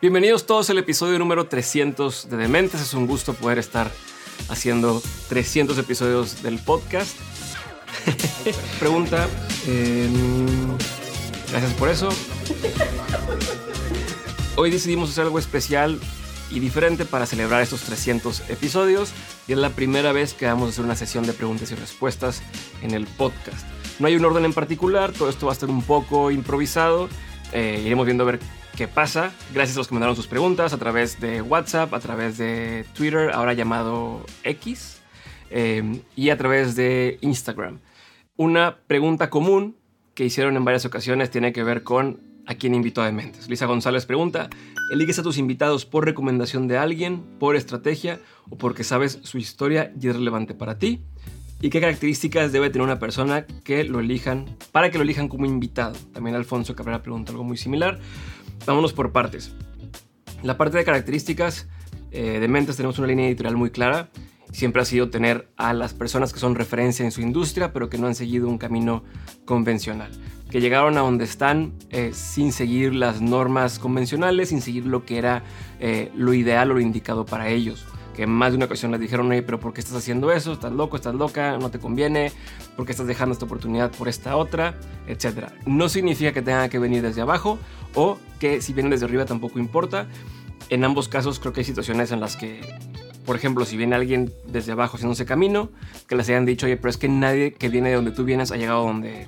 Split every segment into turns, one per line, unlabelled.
Bienvenidos todos al episodio número 300 de Dementes. Es un gusto poder estar haciendo 300 episodios del podcast. Pregunta. em, gracias por eso. Hoy decidimos hacer algo especial y diferente para celebrar estos 300 episodios y es la primera vez que vamos a hacer una sesión de preguntas y respuestas en el podcast. No hay un orden en particular, todo esto va a estar un poco improvisado. Eh, iremos viendo a ver qué pasa. Gracias a los que mandaron sus preguntas a través de WhatsApp, a través de Twitter, ahora llamado X, eh, y a través de Instagram. Una pregunta común que hicieron en varias ocasiones tiene que ver con a quién invitó a Dementes. Lisa González pregunta, ¿eliges a tus invitados por recomendación de alguien, por estrategia o porque sabes su historia y es relevante para ti? ¿Y qué características debe tener una persona que lo elijan, para que lo elijan como invitado? También Alfonso Cabrera pregunta algo muy similar. Vámonos por partes. La parte de características, eh, de Mentes tenemos una línea editorial muy clara. Siempre ha sido tener a las personas que son referencia en su industria, pero que no han seguido un camino convencional. Que llegaron a donde están eh, sin seguir las normas convencionales, sin seguir lo que era eh, lo ideal o lo indicado para ellos. Que más de una ocasión les dijeron, oye, pero ¿por qué estás haciendo eso? ¿Estás loco? ¿Estás loca? ¿No te conviene? ¿Por qué estás dejando esta oportunidad por esta otra? Etcétera. No significa que tenga que venir desde abajo o que si vienen desde arriba tampoco importa. En ambos casos creo que hay situaciones en las que por ejemplo, si viene alguien desde abajo haciéndose camino, que les hayan dicho, oye, pero es que nadie que viene de donde tú vienes ha llegado donde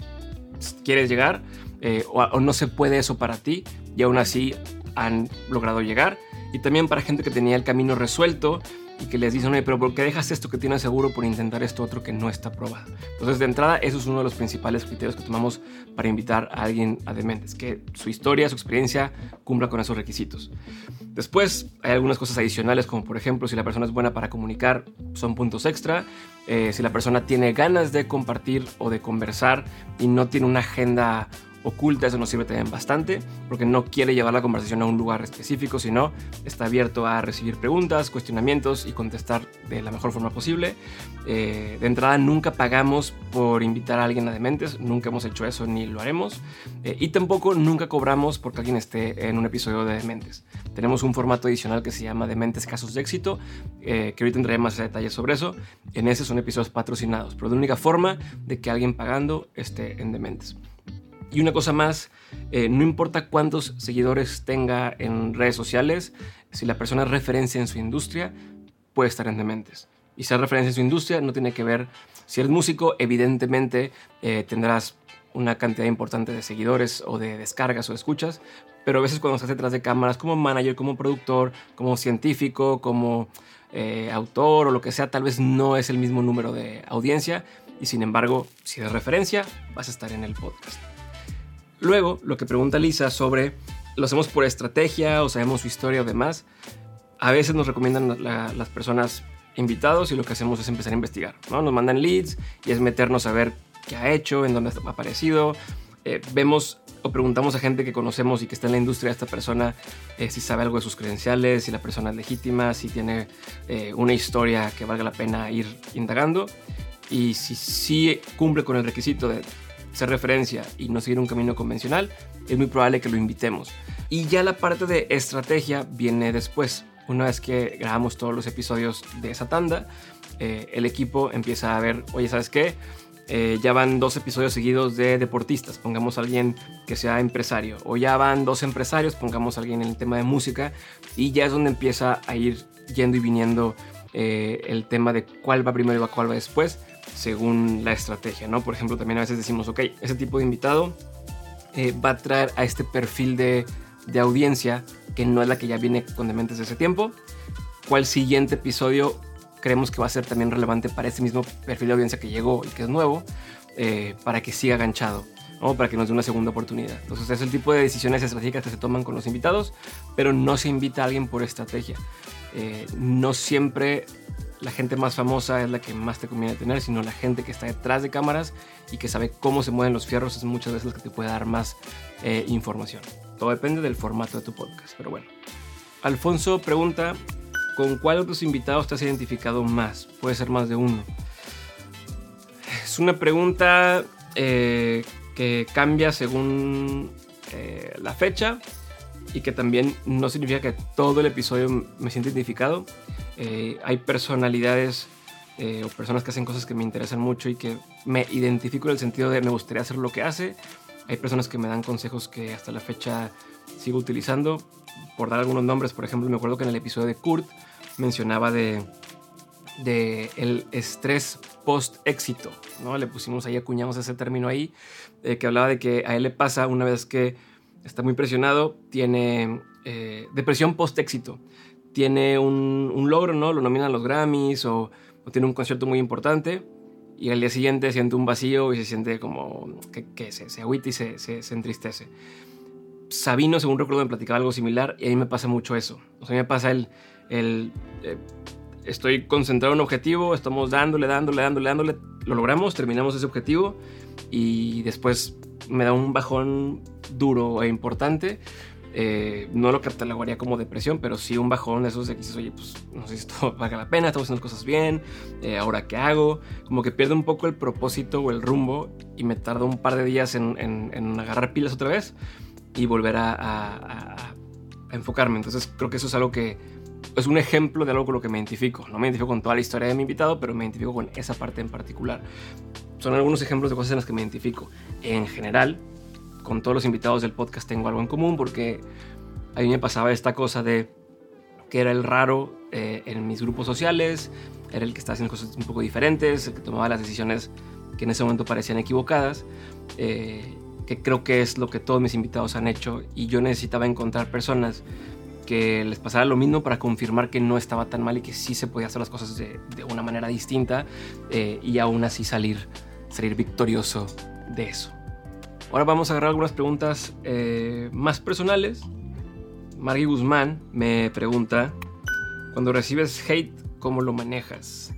quieres llegar, eh, o, o, no se puede eso para ti, y aún así han logrado llegar. Y también para gente que tenía el camino resuelto y que les dicen, oye, pero ¿por qué dejas esto que tienes seguro por intentar esto otro que no está probado? Entonces, de entrada, eso es uno de los principales criterios que tomamos para invitar a alguien a Dementes, que su historia, su experiencia cumpla con esos requisitos. Después, hay algunas cosas adicionales, como por ejemplo, si la persona es buena para comunicar, son puntos extra. Eh, si la persona tiene ganas de compartir o de conversar y no tiene una agenda oculta, eso nos sirve también bastante, porque no quiere llevar la conversación a un lugar específico, sino está abierto a recibir preguntas, cuestionamientos y contestar de la mejor forma posible. Eh, de entrada, nunca pagamos por invitar a alguien a Dementes, nunca hemos hecho eso ni lo haremos, eh, y tampoco nunca cobramos porque alguien esté en un episodio de Dementes. Tenemos un formato adicional que se llama Dementes Casos de Éxito, eh, que ahorita entraré más detalles sobre eso. En ese son episodios patrocinados, pero de única forma de que alguien pagando esté en Dementes. Y una cosa más, eh, no importa cuántos seguidores tenga en redes sociales, si la persona es referencia en su industria, puede estar en Dementes. Y ser referencia en su industria no tiene que ver, si eres músico, evidentemente eh, tendrás una cantidad importante de seguidores o de descargas o escuchas, pero a veces cuando estás detrás de cámaras como manager, como productor, como científico, como eh, autor o lo que sea, tal vez no es el mismo número de audiencia y sin embargo, si eres referencia, vas a estar en el podcast. Luego, lo que pregunta Lisa sobre, ¿lo hacemos por estrategia o sabemos su historia o demás? A veces nos recomiendan la, las personas invitados y lo que hacemos es empezar a investigar. ¿no? Nos mandan leads y es meternos a ver qué ha hecho, en dónde ha aparecido. Eh, vemos o preguntamos a gente que conocemos y que está en la industria esta persona eh, si sabe algo de sus credenciales, si la persona es legítima, si tiene eh, una historia que valga la pena ir indagando. Y si cumple con el requisito de ser referencia y no seguir un camino convencional, es muy probable que lo invitemos. Y ya la parte de estrategia viene después. Una vez que grabamos todos los episodios de esa tanda, eh, el equipo empieza a ver, oye, ¿sabes qué? Eh, ya van dos episodios seguidos de deportistas, pongamos a alguien que sea empresario. O ya van dos empresarios, pongamos a alguien en el tema de música. Y ya es donde empieza a ir yendo y viniendo eh, el tema de cuál va primero y cuál va después según la estrategia, ¿no? Por ejemplo, también a veces decimos, ok, ese tipo de invitado eh, va a traer a este perfil de, de, audiencia que no es la que ya viene con dementes de ese tiempo. ¿Cuál siguiente episodio creemos que va a ser también relevante para ese mismo perfil de audiencia que llegó y que es nuevo, eh, para que siga ganchado? ¿no? para que nos dé una segunda oportunidad. Entonces es el tipo de decisiones estratégicas que se toman con los invitados, pero no se invita a alguien por estrategia. Eh, no siempre la gente más famosa es la que más te conviene tener, sino la gente que está detrás de cámaras y que sabe cómo se mueven los fierros es muchas veces la que te puede dar más eh, información. Todo depende del formato de tu podcast, pero bueno. Alfonso pregunta, ¿con cuál de tus invitados te has identificado más? Puede ser más de uno. Es una pregunta eh, que cambia según eh, la fecha y que también no significa que todo el episodio me sienta identificado. Eh, hay personalidades eh, o personas que hacen cosas que me interesan mucho y que me identifico en el sentido de me gustaría hacer lo que hace. Hay personas que me dan consejos que hasta la fecha sigo utilizando. Por dar algunos nombres, por ejemplo, me acuerdo que en el episodio de Kurt mencionaba de, el estrés post éxito, ¿no? Le pusimos ahí, acuñamos ese término ahí, eh, que hablaba de que a él le pasa una vez que está muy presionado, tiene depresión post éxito, tiene un, logro, ¿no? Lo nominan los Grammys o, tiene un concierto muy importante y al día siguiente siente un vacío y se siente como que, se, se agüita y se, se, entristece. Sabino, según recuerdo, me platicaba algo similar y a mí me pasa mucho eso. O sea, a mí me pasa el, el eh, estoy concentrado en un objetivo, estamos dándole, dándole, dándole, dándole, lo logramos, terminamos ese objetivo y después me da un bajón duro e importante. Eh, no lo catalogaría como depresión, pero sí un bajón de esos de que dices, oye, pues no sé si esto valga la pena, estamos haciendo cosas bien, eh, ahora qué hago, como que pierde un poco el propósito o el rumbo y me tarda un par de días en, agarrar pilas otra vez y volver a, a, enfocarme. Entonces creo que eso es algo que es un ejemplo de algo con lo que me identifico. No me identifico con toda la historia de mi invitado, pero me identifico con esa parte en particular. Son algunos ejemplos de cosas en las que me identifico. En general, con todos los invitados del podcast tengo algo en común porque a mí me pasaba esta cosa de que era el raro eh, en mis grupos sociales, era el que estaba haciendo cosas un poco diferentes, el que tomaba las decisiones que en ese momento parecían equivocadas, eh, que creo que es lo que todos mis invitados han hecho y yo necesitaba encontrar personas que les pasara lo mismo para confirmar que no estaba tan mal y que sí se podía hacer las cosas de, una manera distinta eh, y aún así salir, salir victorioso de eso. Ahora vamos a agarrar algunas preguntas eh, más personales. Margie Guzmán me pregunta, cuando recibes hate, ¿cómo lo manejas?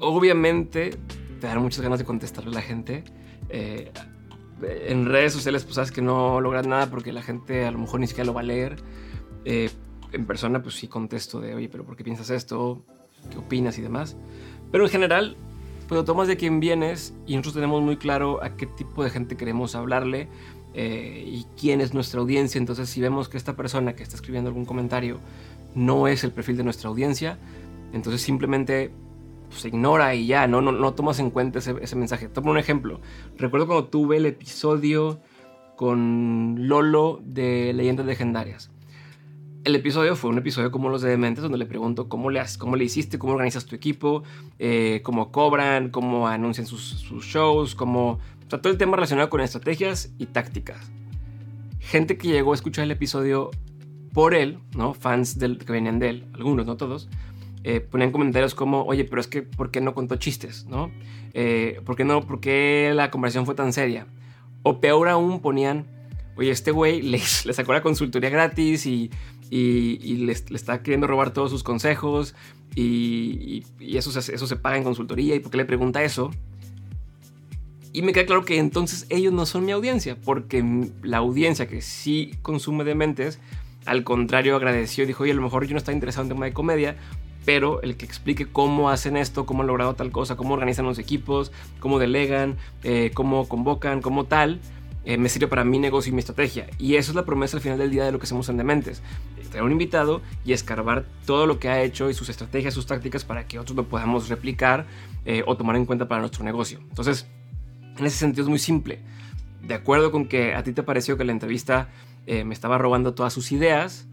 Obviamente te dan muchas ganas de contestarle a la gente. Eh, en redes sociales pues sabes que no logras nada porque la gente a lo mejor ni siquiera lo va a leer. Eh, en persona pues sí contesto de, oye, pero ¿por qué piensas esto? ¿Qué opinas y demás? Pero en general pues lo tomas de quién vienes y nosotros tenemos muy claro a qué tipo de gente queremos hablarle eh, y quién es nuestra audiencia. Entonces, si vemos que esta persona que está escribiendo algún comentario no es el perfil de nuestra audiencia, entonces simplemente se pues, ignora y ya, no, no, no tomas en cuenta ese, ese mensaje. Toma un ejemplo. Recuerdo cuando tuve el episodio con Lolo de Leyendas Legendarias el episodio fue un episodio como los de Dementes, donde le pregunto cómo le, cómo le hiciste, cómo organizas tu equipo, eh, cómo cobran, cómo anuncian sus, shows, cómo... O todo el tema relacionado con estrategias y tácticas. Gente que llegó a escuchar el episodio por él, ¿no? Fans del, que venían de él, algunos, no todos, eh, ponían comentarios como, oye, pero es que, ¿por qué no contó chistes, no? Eh, ¿Por qué no? ¿Por qué la conversación fue tan seria? O peor aún, ponían, oye, este güey le, le sacó la consultoría gratis y y, le, está queriendo robar todos sus consejos y, eso, se, eso se paga en consultoría y por qué le pregunta eso. Y me queda claro que entonces ellos no son mi audiencia, porque la audiencia que sí consume dementes, al contrario agradeció y dijo, oye, a lo mejor yo no estaba interesado en tema de comedia, pero el que explique cómo hacen esto, cómo han logrado tal cosa, cómo organizan los equipos, cómo delegan, eh, cómo convocan, cómo tal, eh, me sirve para mi negocio y mi estrategia. Y eso es la promesa al final del día de lo que hacemos en Dementes. Traer un invitado y escarbar todo lo que ha hecho y sus estrategias, sus tácticas para que otros lo podamos replicar eh, o tomar en cuenta para nuestro negocio. Entonces, en ese sentido es muy simple. De acuerdo con que a ti te pareció que la entrevista eh, me estaba robando todas sus ideas,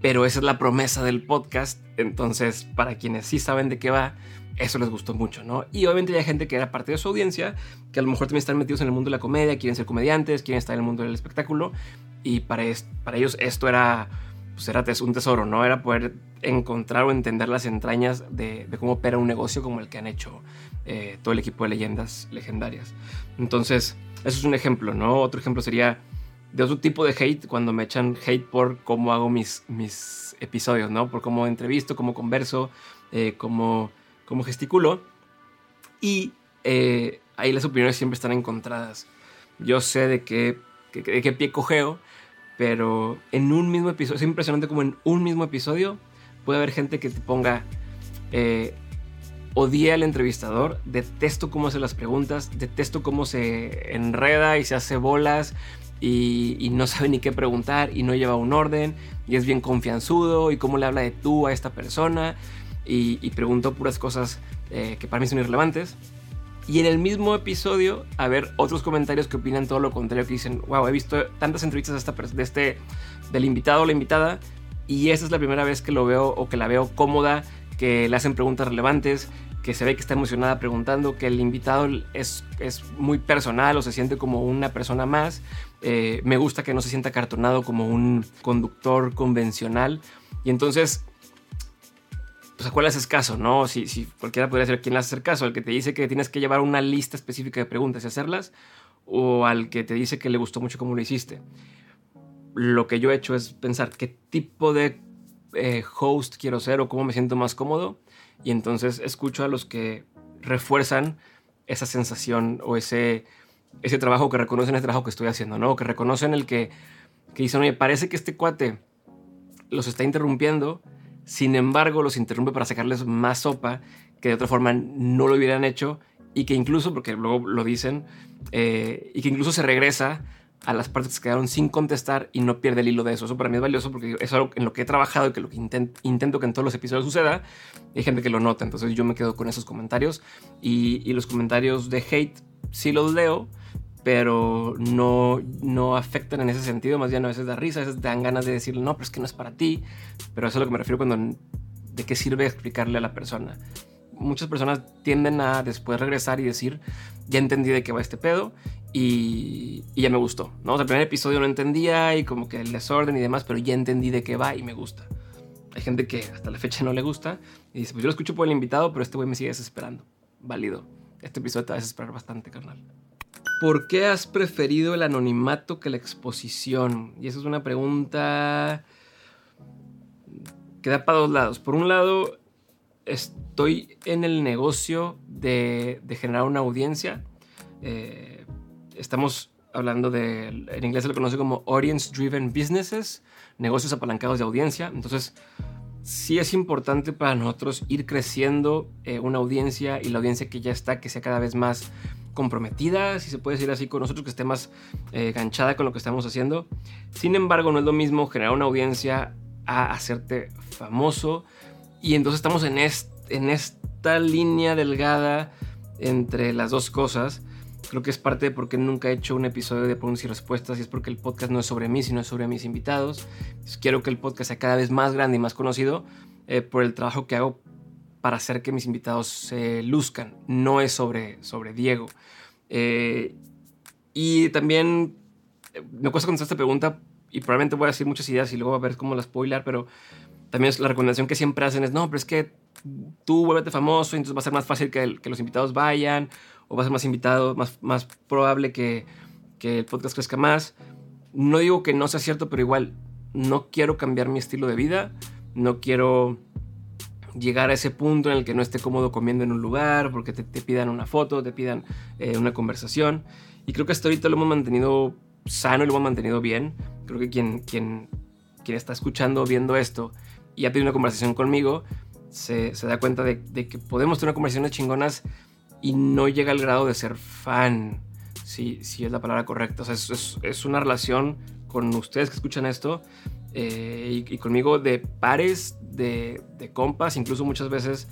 pero esa es la promesa del podcast. Entonces, para quienes sí saben de qué va, eso les gustó mucho, ¿no? Y obviamente hay gente que era parte de su audiencia, que a lo mejor también están metidos en el mundo de la comedia, quieren ser comediantes, quieren estar en el mundo del espectáculo, y para, ellos esto era, pues era un tesoro, ¿no? Era poder encontrar o entender las entrañas de, cómo opera un negocio como el que han hecho eh, todo el equipo de leyendas legendarias. Entonces, eso es un ejemplo, ¿no? Otro ejemplo sería de otro tipo de hate, cuando me echan hate por cómo hago mis, mis episodios, ¿no? Por cómo entrevisto, cómo converso, eh, cómo como gesticulo. Y eh, ahí las opiniones siempre están encontradas. Yo sé de qué, qué pie cogeo, pero en un mismo episodio, es impresionante como en un mismo episodio puede haber gente que te ponga, eh, al entrevistador, detesto cómo hace las preguntas, detesto cómo se enreda y se hace bolas y, no sabe ni qué preguntar y no lleva un orden y es bien confianzudo y cómo le habla de tú a esta persona y, preguntó puras cosas eh, que para mí son irrelevantes. Y en el mismo episodio, a ver otros comentarios que opinan todo lo contrario, que dicen, wow, he visto tantas entrevistas esta, de este, del invitado o la invitada, y esta es la primera vez que lo veo o que la veo cómoda, que le hacen preguntas relevantes, que se ve que está emocionada preguntando, que el invitado es, es muy personal o se siente como una persona más. Eh, me gusta que no se sienta cartonado como un conductor convencional. Y entonces pues a cuál haces caso, ¿no? Si, si cualquiera podría ser quien le hace caso, el que te dice que tienes que llevar una lista específica de preguntas y hacerlas, o al que te dice que le gustó mucho cómo lo hiciste. Lo que yo he hecho es pensar qué tipo de eh, host quiero ser o cómo me siento más cómodo, y entonces escucho a los que refuerzan esa sensación o ese, ese trabajo, que reconocen el trabajo que estoy haciendo, ¿no? que reconocen el que, que dicen, oye, parece que este cuate los está interrumpiendo, sin embargo, los interrumpe para sacarles más sopa que de otra forma no lo hubieran hecho y que incluso, porque luego lo dicen, eh, y que incluso se regresa a las partes que se quedaron sin contestar y no pierde el hilo de eso. Eso para mí es valioso porque es algo en lo que he trabajado y que lo que intento que en todos los episodios suceda. hay gente que lo nota, entonces yo me quedo con esos comentarios y, los comentarios de hate sí los leo, pero no, no afectan en ese sentido, más bien a veces da risa, a veces dan ganas de decirle, no, pero es que no es para ti, pero eso es a lo que me refiero cuando, ¿de qué sirve explicarle a la persona? Muchas personas tienden a después regresar y decir, ya entendí de qué va este pedo y, ya me gustó, ¿no? O sea, el primer episodio no entendía y como que el desorden y demás, pero ya entendí de qué va y me gusta. Hay gente que hasta la fecha no le gusta y dice, pues yo lo escucho por el invitado, pero este güey me sigue desesperando. Válido. Este episodio te va a desesperar bastante, carnal. ¿Por qué has preferido el anonimato que la exposición? Y esa es una pregunta que da para dos lados. Por un lado, estoy en el negocio de, generar una audiencia. Eh, estamos hablando de, en inglés se lo conoce como Audience Driven Businesses, negocios apalancados de audiencia. Entonces, sí es importante para nosotros ir creciendo eh, una audiencia y la audiencia que ya está, que sea cada vez más comprometida, si se puede decir así, con nosotros, que esté más eh, ganchada con lo que estamos haciendo. Sin embargo, no es lo mismo generar una audiencia a hacerte famoso. Y entonces estamos en, en esta línea delgada entre las dos cosas. Creo que es parte de por qué nunca he hecho un episodio de preguntas y respuestas y es porque el podcast no es sobre mí, sino es sobre mis invitados. quiero que el podcast sea cada vez más grande y más conocido eh, por el trabajo que hago para hacer que mis invitados se luzcan. No es sobre, sobre Diego. Eh, y también eh, me cuesta contestar esta pregunta y probablemente voy a decir muchas ideas y luego a ver cómo las puedo hilar, pero también la recomendación que siempre hacen es, no, pero es que tú vuélvete famoso entonces va a ser más fácil que, que los invitados vayan o va a ser más invitado, más, más probable que, que el podcast crezca más. No digo que no sea cierto, pero igual no quiero cambiar mi estilo de vida, no quiero llegar a ese punto en el que no esté cómodo comiendo en un lugar, porque te, pidan una foto, te pidan eh, una conversación. Y creo que hasta ahorita lo hemos mantenido sano y lo hemos mantenido bien. Creo que quien, quien, quien está escuchando, viendo esto y ha tenido una conversación conmigo, se, se da cuenta de, de, que podemos tener conversaciones chingonas y no llega al grado de ser fan, si, si es la palabra correcta. O sea, es, es una relación con ustedes que escuchan esto eh, y, conmigo de pares, de, de, compas, incluso muchas veces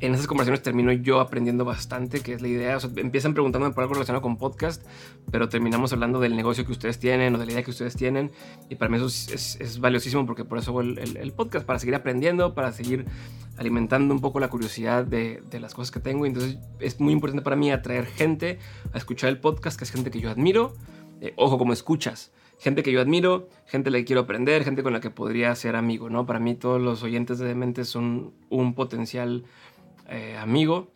en esas conversaciones termino yo aprendiendo bastante, que es la idea. O sea, empiezan preguntándome por algo relacionado con podcast, pero terminamos hablando del negocio que ustedes tienen o de la idea que ustedes tienen. Y para mí eso es, valiosísimo porque por eso hago el, podcast, para seguir aprendiendo, para seguir alimentando un poco la curiosidad de, las cosas que tengo. Entonces es muy importante para mí atraer gente a escuchar el podcast, que es gente que yo admiro. Eh, ojo, como escuchas gente que yo admiro, gente la que quiero aprender, gente con la que podría ser amigo, ¿no? Para mí todos los oyentes de Demente son un potencial eh, amigo,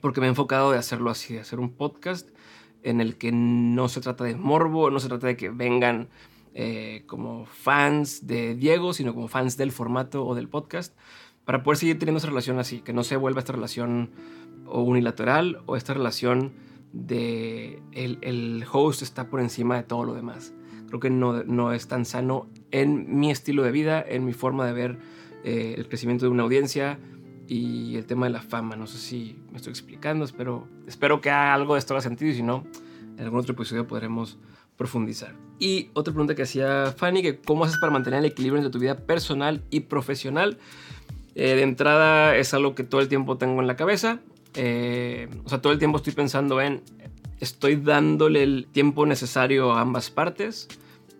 porque me he enfocado de hacerlo así, de hacer un podcast en el que no se trata de morbo, no se trata de que vengan eh, como fans de Diego, sino como fans del formato o del podcast, para poder seguir teniendo esa relación así, que no se vuelva esta relación o unilateral o esta relación de el, el host está por encima de todo lo demás. Creo que no, no, es tan sano en mi estilo de vida, en mi forma de ver eh, el crecimiento de una audiencia y el tema de la fama. No sé si me estoy explicando, espero, espero que algo de esto haga sentido y si no, en algún otro episodio podremos, profundizar. Y otra pregunta que hacía Fanny, que cómo haces para mantener el equilibrio entre tu vida personal y profesional. Eh, de entrada es algo que todo el tiempo tengo en la cabeza. Eh, o sea, todo el tiempo estoy pensando en, estoy dándole el tiempo necesario a ambas partes.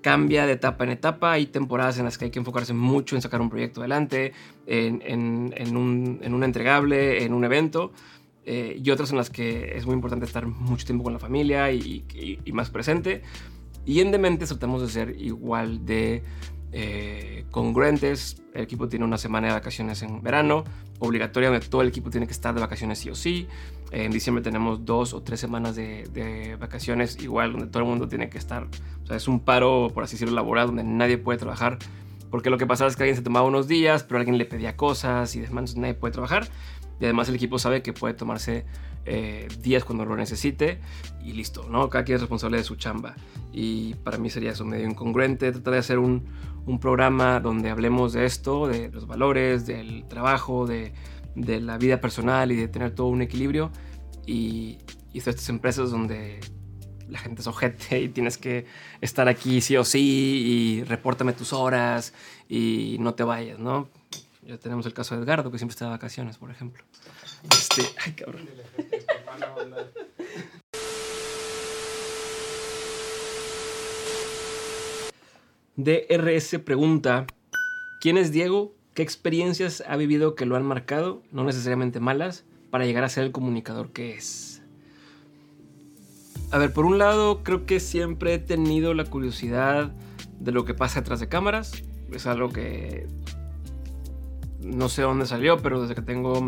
Cambia de etapa en etapa. Hay temporadas en las que hay que enfocarse mucho en sacar un proyecto adelante, en, un, en un, entregable, en un evento. Eh, y otras en las que es muy importante estar mucho tiempo con la familia y, más presente. Y en tratamos de ser igual de eh, congruentes. El equipo tiene una semana de vacaciones en verano, obligatoria, donde todo el equipo tiene que estar de vacaciones sí o sí. en diciembre tenemos dos o tres semanas de, vacaciones, igual, donde todo el mundo tiene que estar. O sea, es un paro, por así decirlo, laboral, donde nadie puede trabajar. Porque lo que pasaba es que alguien se tomaba unos días, pero alguien le pedía cosas y demás, nadie puede trabajar. Y además el equipo sabe que puede tomarse eh, días cuando lo necesite y listo, ¿no? Cada quien es responsable de su chamba. Y para mí sería eso medio incongruente tratar de hacer un, un programa donde hablemos de esto, de los valores, del trabajo, de, de la vida personal y de tener todo un equilibrio. Y, y estas empresas donde la gente es ojete y tienes que estar aquí sí o sí y repórtame tus horas y no te vayas, ¿no? Ya tenemos el caso de Edgardo, que siempre está de vacaciones, por ejemplo. Este, ay, cabrón. DRS pregunta, ¿quién es Diego? ¿Qué experiencias ha vivido que lo han marcado, no necesariamente malas, para llegar a ser el comunicador que es? A ver, por un lado, creo que siempre he tenido la curiosidad de lo que pasa detrás de cámaras. Es algo que no sé dónde salió, pero desde que tengo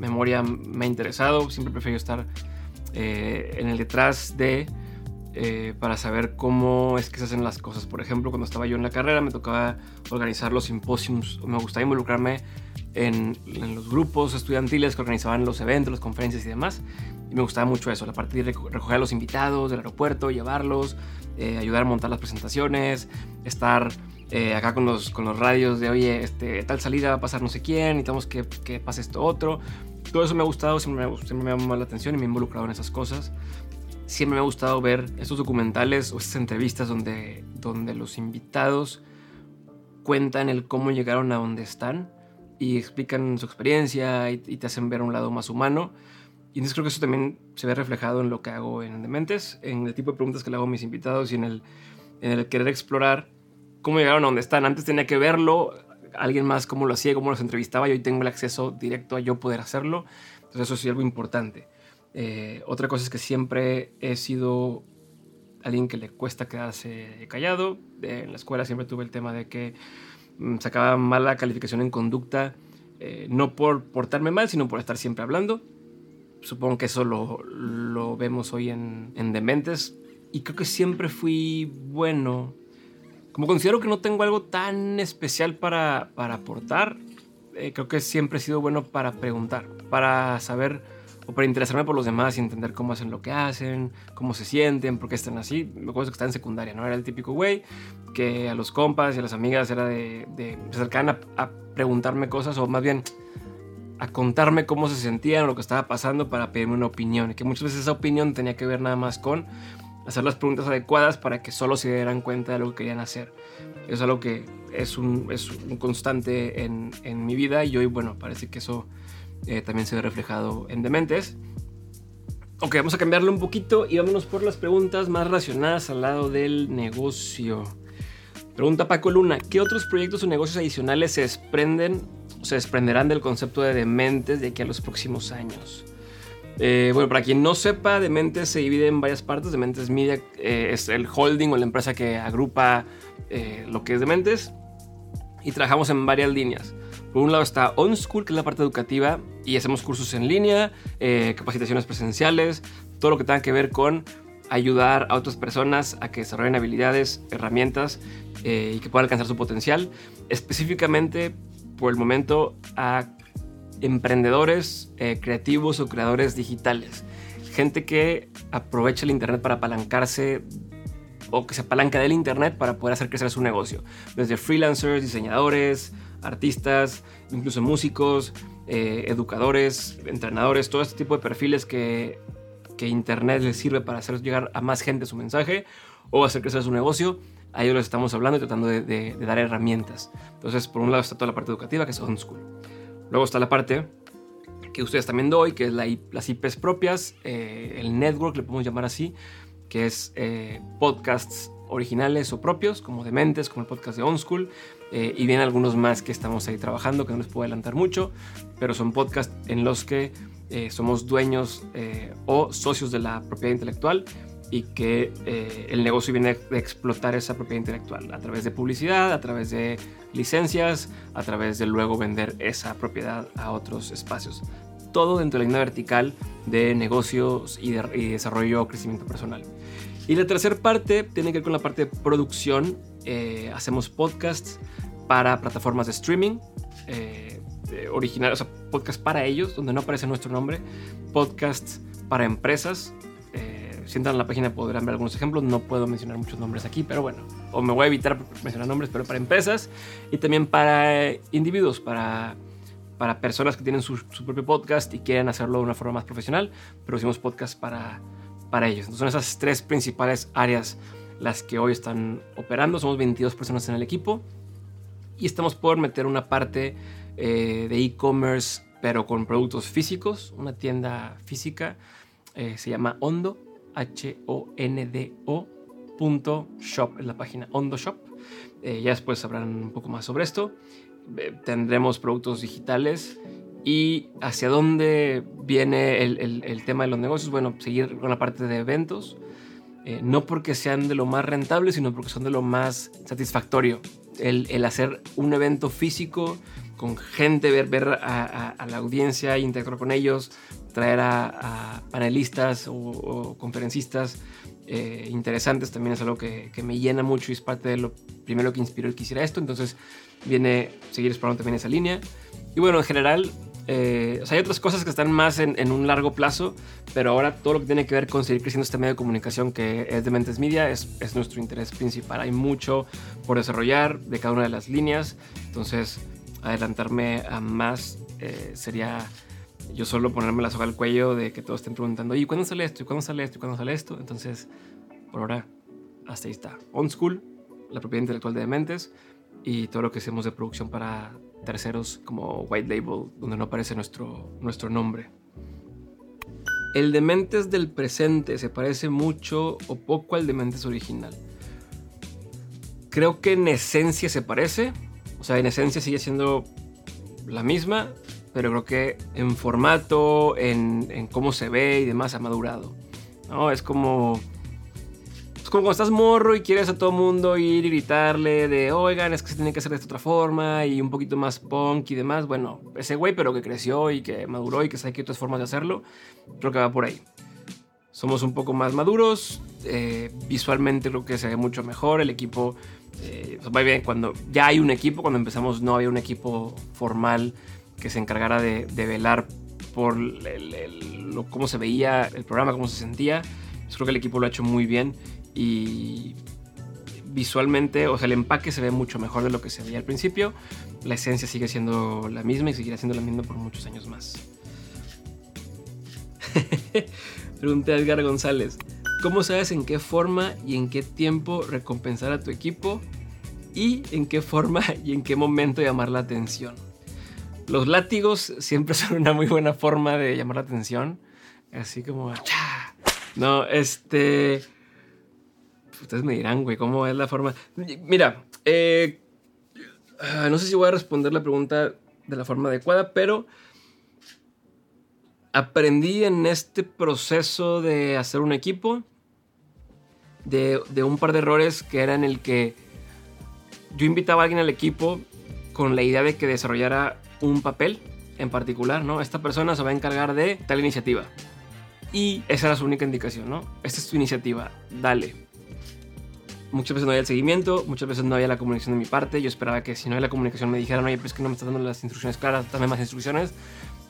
memoria me ha interesado. Siempre prefiero estar eh, en el detrás de eh, para saber cómo es que se hacen las cosas. Por ejemplo, cuando estaba yo en la carrera me tocaba organizar los simposios, me gustaba involucrarme en, los grupos estudiantiles que organizaban los eventos, las conferencias y demás. Y me gustaba mucho eso, la parte de recoger a los invitados del aeropuerto, llevarlos, eh, ayudar a montar las presentaciones, estar eh, acá con los, con los radios de, oye, este, tal salida va a pasar no sé quién, necesitamos que, que pase esto otro. Todo eso me ha gustado, siempre me, siempre me ha llamado la atención y me he involucrado en esas cosas. Siempre me ha gustado ver estos documentales o estas entrevistas donde, donde los invitados cuentan el cómo llegaron a donde están y explican su experiencia y, te hacen ver un lado más humano. Y entonces creo que eso también se ve reflejado en lo que hago en Dementes, en el tipo de preguntas que le hago a mis invitados y en el, en el querer explorar cómo llegaron a donde están. Antes tenía que verlo, alguien más cómo lo hacía, cómo los entrevistaba, y hoy tengo el acceso directo a yo poder hacerlo. Entonces eso es algo importante. Eh, otra cosa es que siempre he sido alguien que le cuesta quedarse callado. En la escuela siempre tuve el tema de que mm, sacaba mala calificación en conducta, eh, no por portarme mal, sino por estar siempre hablando. Supongo que eso lo, vemos hoy en, en Dementes. Y creo que siempre fui bueno como considero que no tengo algo tan especial para, para aportar, eh, creo que siempre he sido bueno para preguntar, para saber o para interesarme por los demás y entender cómo hacen lo que hacen, cómo se sienten, por qué están así. Me acuerdo que estaba en secundaria, ¿no? Era el típico güey que a los compas y a las amigas era de, de se acercaban a, a, preguntarme cosas o más bien a contarme cómo se sentían o lo que estaba pasando para pedirme una opinión. Y que muchas veces esa opinión tenía que ver nada más con hacer las preguntas adecuadas para que solo se dieran cuenta de lo que querían hacer. Es algo que es un, es un constante en, en, mi vida y hoy, bueno, parece que eso eh, también se ve reflejado en Dementes. Ok, vamos a cambiarlo un poquito y vámonos por las preguntas más relacionadas al lado del negocio. Pregunta Paco Luna, ¿qué otros proyectos o negocios adicionales se desprenden o se desprenderán del concepto de Dementes de aquí a los próximos años? Eh, bueno, para quien no sepa, Dementes se divide en varias partes. Dementes Media eh, es el holding o la empresa que agrupa lo que es Dementes. Y trabajamos en varias líneas. Por un lado está OnSchool, que es la parte educativa, y hacemos cursos en línea, capacitaciones presenciales, todo lo que tenga que ver con ayudar a otras personas a que desarrollen habilidades, herramientas y que puedan alcanzar su potencial. Específicamente, por el momento, a emprendedores eh, creativos o creadores digitales. Gente que aprovecha el Internet para apalancarse o que se apalanca del Internet para poder hacer crecer su negocio. Desde freelancers, diseñadores, artistas, incluso músicos, eh, educadores, entrenadores, todo este tipo de perfiles que, que Internet les sirve para hacer llegar a más gente su mensaje o hacer crecer su negocio, a ellos les estamos hablando y tratando de, dar herramientas. Entonces, por un lado está toda la parte educativa, que es on school. Luego está la parte que ustedes también doy, que es la, las IPs propias, eh, el network, le podemos llamar así, que es eh, podcasts originales o propios, como Dementes, como el podcast de On School, eh, y bien algunos más que estamos ahí trabajando, que no les puedo adelantar mucho, pero son podcasts en los que somos dueños o socios de la propiedad intelectual y que el negocio viene de explotar esa propiedad intelectual a través de publicidad, a través de licencias, a través de luego vender esa propiedad a otros espacios todo dentro de la línea vertical de negocios y, de, desarrollo o crecimiento personal. Y la tercera parte tiene que ver con la parte de producción. Eh, hacemos podcasts para plataformas de streaming. Eh, originales, o sea, podcasts para ellos, donde no aparece nuestro nombre. Podcasts para empresas. Eh, si entran a la página podrán ver algunos ejemplos. No puedo mencionar muchos nombres aquí, pero bueno. O me voy a evitar mencionar nombres, pero para empresas. Y también para individuos, para para personas que tienen su, propio podcast y quieren hacerlo de una forma más profesional, producimos podcast para, para ellos. Entonces son esas tres principales áreas las que hoy están operando. Somos 22 personas en el equipo y estamos por meter una parte eh, de e-commerce, pero con productos físicos, una tienda física. Eh, se llama Hondo, H-O-N-D-O. shop es la página Hondo Shop. Eh, ya después sabrán un poco más sobre esto. Tendremos productos digitales y hacia dónde viene el, tema de los negocios. Bueno, seguir con la parte de eventos, eh, no porque sean de lo más rentable, sino porque son de lo más satisfactorio. El, hacer un evento físico con gente, ver, ver a, la audiencia, interactuar con ellos, traer a, panelistas o, conferencistas eh, interesantes también es algo que, que, me llena mucho y es parte de lo primero que inspiró el que hiciera esto. Entonces, viene seguir explorando también esa línea. Y bueno, en general, eh, hay otras cosas que están más en, un largo plazo, pero ahora todo lo que tiene que ver con seguir creciendo este medio de comunicación que es de Mentes Media es, es nuestro interés principal. Hay mucho por desarrollar de cada una de las líneas, entonces adelantarme a más eh, sería yo solo ponerme la soga al cuello de que todos estén preguntando, ¿y cuándo sale esto? ¿Y cuándo sale esto? ¿Y cuándo sale esto? Entonces, por ahora, hasta ahí está. On School, la propiedad intelectual de Dementes y todo lo que hacemos de producción para terceros como White Label, donde no aparece nuestro, nuestro nombre. El Dementes del presente se parece mucho o poco al Dementes original. Creo que en esencia se parece, o sea, en esencia sigue siendo la misma, pero creo que en formato, en, en cómo se ve y demás ha madurado. ¿no? Es como como cuando estás morro y quieres a todo mundo ir y gritarle de, oigan, es que se tiene que hacer de esta otra forma y un poquito más punk y demás. Bueno, ese güey, pero que creció y que maduró y que sabe que hay otras formas de hacerlo, creo que va por ahí. Somos un poco más maduros, eh, visualmente creo que se ve mucho mejor, el equipo eh, va bien. Cuando ya hay un equipo, cuando empezamos no había un equipo formal que se encargara de, velar por cómo se veía el programa, cómo se sentía. creo que el equipo lo ha hecho muy bien y visualmente, o sea, el empaque se ve mucho mejor de lo que se veía al principio. La esencia sigue siendo la misma y seguirá siendo la misma por muchos años más. Pregunté a Edgar González, ¿cómo sabes en qué forma y en qué tiempo recompensar a tu equipo? Y en qué forma y en qué momento llamar la atención. Los látigos siempre son una muy buena forma de llamar la atención. Así como... No, este ustedes me dirán, güey, cómo es la forma. Mira, eh, ah, no sé si voy a responder la pregunta de la forma adecuada, pero aprendí en este proceso de hacer un equipo de, un par de errores que eran el que yo invitaba a alguien al equipo con la idea de que desarrollara un papel en particular, ¿no? Esta persona se va a encargar de tal iniciativa. Y esa era su única indicación, ¿no? Esta es tu iniciativa, dale muchas veces no había el seguimiento, muchas veces no había la comunicación de mi parte. Yo esperaba que si no había la comunicación me dijeran, oye, pero es que no me estás dando las instrucciones claras, dame más instrucciones.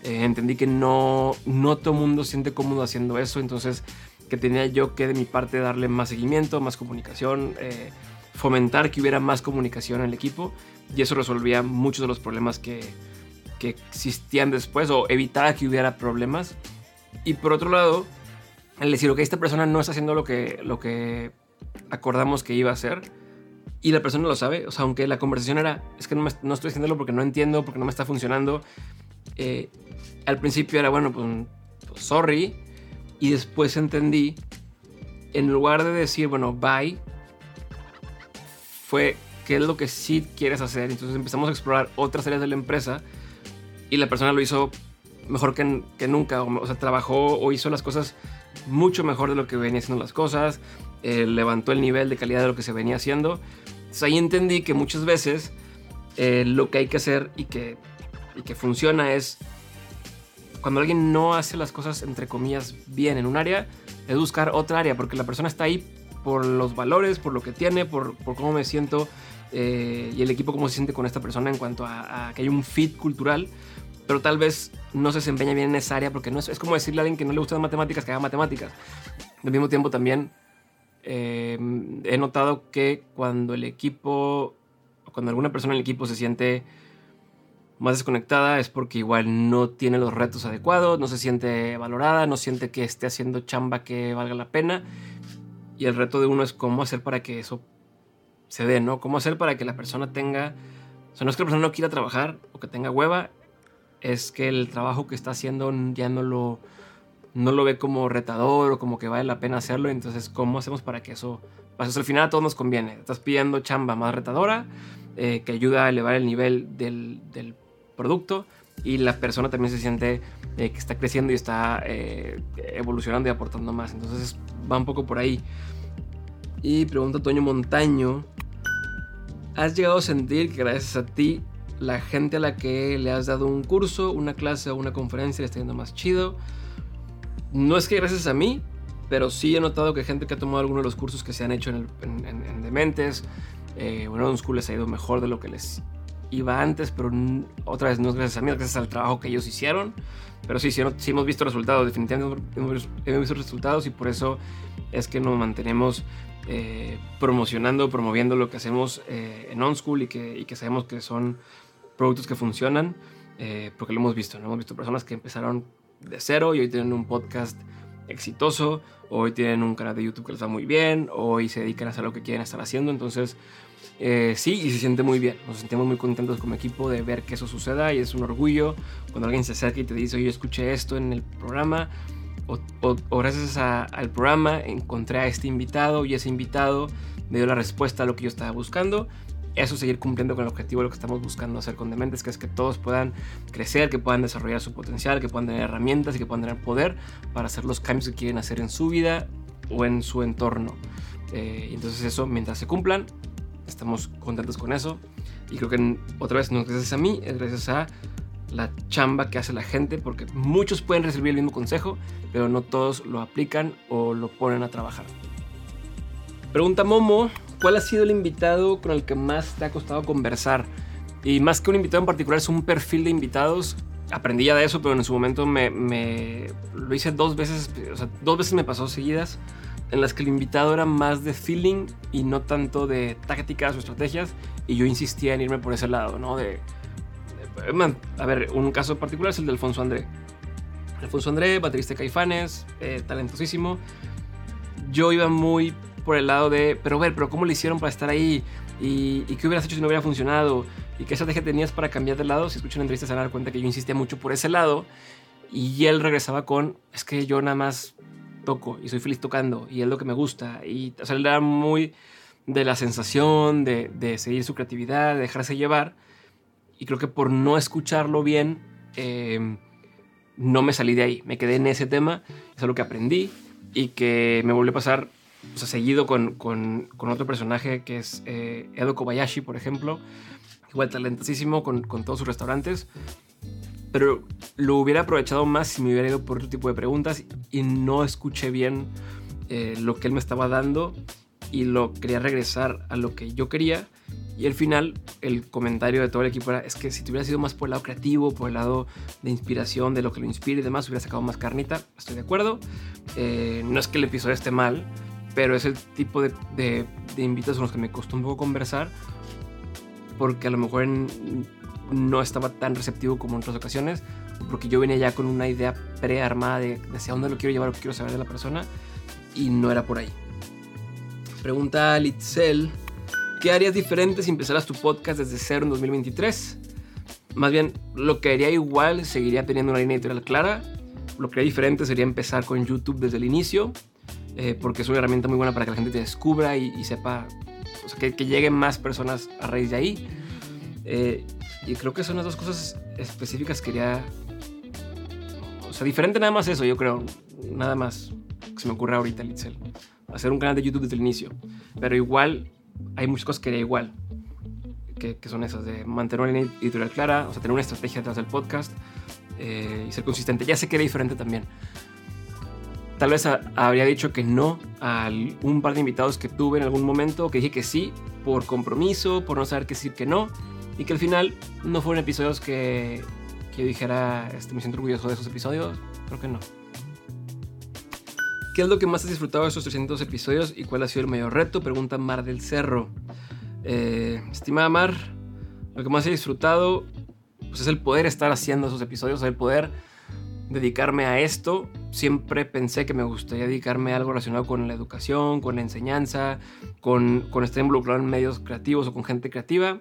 Eh, entendí que no, no todo mundo siente cómodo haciendo eso, entonces que tenía yo que de mi parte darle más seguimiento, más comunicación, eh, fomentar que hubiera más comunicación en el equipo y eso resolvía muchos de los problemas que, que existían después o evitaba que hubiera problemas. Y por otro lado, el decir, ok, esta persona no está haciendo lo que, lo que acordamos que iba a ser y la persona lo sabe. O sea, aunque la conversación era, es que no, estoy haciéndolo porque no entiendo, porque no me está funcionando. Eh, al principio era, bueno, pues, pues, sorry. Y después entendí, en lugar de decir, bueno, bye, fue qué es lo que sí quieres hacer. Entonces empezamos a explorar otras áreas de la empresa y la persona lo hizo mejor que, que nunca. O, sea, trabajó o hizo las cosas mucho mejor de lo que venía haciendo las cosas. Eh, levantó el nivel de calidad de lo que se venía haciendo. Entonces ahí entendí que muchas veces eh, lo que hay que hacer y que, y que funciona es cuando alguien no hace las cosas entre comillas bien en un área, es buscar otra área, porque la persona está ahí por los valores, por lo que tiene, por, por cómo me siento eh, y el equipo cómo se siente con esta persona en cuanto a, que hay un fit cultural, pero tal vez no se desempeña bien en esa área porque no es, es como decirle a alguien que no le gustan matemáticas que haga matemáticas. Al mismo tiempo también eh, he notado que cuando el equipo, cuando alguna persona en el equipo se siente más desconectada es porque igual no tiene los retos adecuados, no se siente valorada, no siente que esté haciendo chamba que valga la pena. Y el reto de uno es cómo hacer para que eso se dé, ¿no? Cómo hacer para que la persona tenga... O sea, no es que la persona no quiera trabajar o que tenga hueva, es que el trabajo que está haciendo ya no lo, no lo ve como retador o como que vale la pena hacerlo. Entonces, ¿cómo hacemos para que eso pase? al final a todos nos conviene. Estás pidiendo chamba más retadora, eh, que ayuda a elevar el nivel del, del, producto y la persona también se siente eh, que está creciendo y está eh, evolucionando y aportando más. Entonces, va un poco por ahí. Y pregunta Toño Montaño, ¿has llegado a sentir que gracias a ti la gente a la que le has dado un curso, una clase o una conferencia le está yendo más chido? No es que gracias a mí, pero sí he notado que gente que ha tomado alguno de los cursos que se han hecho en, Dementes, eh, bueno, en School les ha ido mejor de lo que les iba antes, pero otra vez no es gracias a mí, es gracias al trabajo que ellos hicieron. Pero sí, sí, hemos visto resultados, definitivamente hemos, visto resultados y por eso es que nos mantenemos eh, promocionando, promoviendo lo que hacemos eh, en OnSchool y que, y que sabemos que son productos que funcionan, eh, porque lo hemos visto, ¿no? Hemos visto personas que empezaron de cero y hoy tienen un podcast exitoso, hoy tienen un canal de YouTube que les va muy bien, hoy se dedican a hacer lo que quieren estar haciendo, entonces sí, y se siente muy bien, nos sentimos muy contentos como equipo de ver que eso suceda y es un orgullo cuando alguien se acerca y te dice, oye, escuché esto en el programa, o, gracias al programa encontré a este invitado y ese invitado me dio la respuesta a lo que yo estaba buscando. Eso seguir cumpliendo con el objetivo de lo que estamos buscando hacer con Dementes, que es que todos puedan crecer, que puedan desarrollar su potencial, que puedan tener herramientas y que puedan tener poder para hacer los cambios que quieren hacer en su vida o en su entorno. Eh, entonces eso, mientras se cumplan, estamos contentos con eso. Y creo que otra vez no es gracias a mí, es gracias a la chamba que hace la gente, porque muchos pueden recibir el mismo consejo, pero no todos lo aplican o lo ponen a trabajar. Pregunta Momo, ¿cuál ha sido el invitado con el que más te ha costado conversar? Y más que un invitado en particular, es un perfil de invitados. Aprendí ya de eso, pero en su momento me, lo hice dos veces, o sea, dos veces me pasó seguidas, en las que el invitado era más de feeling y no tanto de tácticas o estrategias, y yo insistía en irme por ese lado, ¿no? De, a ver, un caso particular es el de Alfonso André. Alfonso André, baterista de Caifanes, eh, talentosísimo. Yo iba muy por el lado de, pero ver, pero ¿cómo le hicieron para estar ahí? ¿Y, qué hubieras hecho si no hubiera funcionado? ¿Y qué estrategia tenías para cambiar de lado? Si escuchan una entrevista se van a dar cuenta que yo insistía mucho por ese lado. Y él regresaba con, es que yo nada más toco y soy feliz tocando y es lo que me gusta. Y o sea, él era muy de la sensación, de, de seguir su creatividad, de dejarse llevar y creo que por no escucharlo bien, eh, no me salí de ahí. Me quedé en ese tema, es algo que aprendí y que me volvió a pasar o sea, seguido con, con, con, otro personaje que es eh, Edo Kobayashi, por ejemplo. Igual talentosísimo con, con, todos sus restaurantes. Pero lo hubiera aprovechado más si me hubiera ido por otro tipo de preguntas y no escuché bien eh, lo que él me estaba dando y lo quería regresar a lo que yo quería y al final, el comentario de todo el equipo era, es que si te hubiera sido más por el lado creativo, por el lado de inspiración, de lo que lo inspira y demás, hubiera sacado más carnita. Estoy de acuerdo. Eh, no es que el episodio esté mal, pero es el tipo de, de, invitados con los que me costó un poco conversar, porque a lo mejor no estaba tan receptivo como en otras ocasiones, porque yo venía ya con una idea prearmada de, de hacia dónde lo quiero llevar o qué quiero saber de la persona, y no era por ahí. Pregunta Litzel, ¿qué harías diferente si empezaras tu podcast desde cero en 2023? Más bien, lo que haría igual, seguiría teniendo una línea editorial clara. Lo que haría diferente sería empezar con YouTube desde el inicio, eh, porque es una herramienta muy buena para que la gente te descubra y, sepa, o sea, que, lleguen más personas a raíz de ahí. Eh, y creo que son las dos cosas específicas que quería... O sea, diferente nada más eso, yo creo. Nada más que se me ocurre ahorita, Litzel hacer un canal de YouTube desde el inicio. Pero igual, hay muchas cosas que haría igual. Que, son esas, de mantener una editorial clara, o sea, tener una estrategia detrás del podcast eh, y ser consistente. Ya sé que era diferente también. Tal vez habría dicho que no a un par de invitados que tuve en algún momento, que dije que sí por compromiso, por no saber qué decir que no, y que al final no fueron episodios que, que dijera, este, me siento orgulloso de esos episodios. Creo que no. ¿Qué es lo que más has disfrutado de estos 300 episodios y cuál ha sido el mayor reto? Pregunta Mar del Cerro. Eh, estimada Mar, lo que más he disfrutado pues, es el poder estar haciendo esos episodios, el poder dedicarme a esto. Siempre pensé que me gustaría dedicarme a algo relacionado con la educación, con la enseñanza, con, estar involucrado en medios creativos o con gente creativa.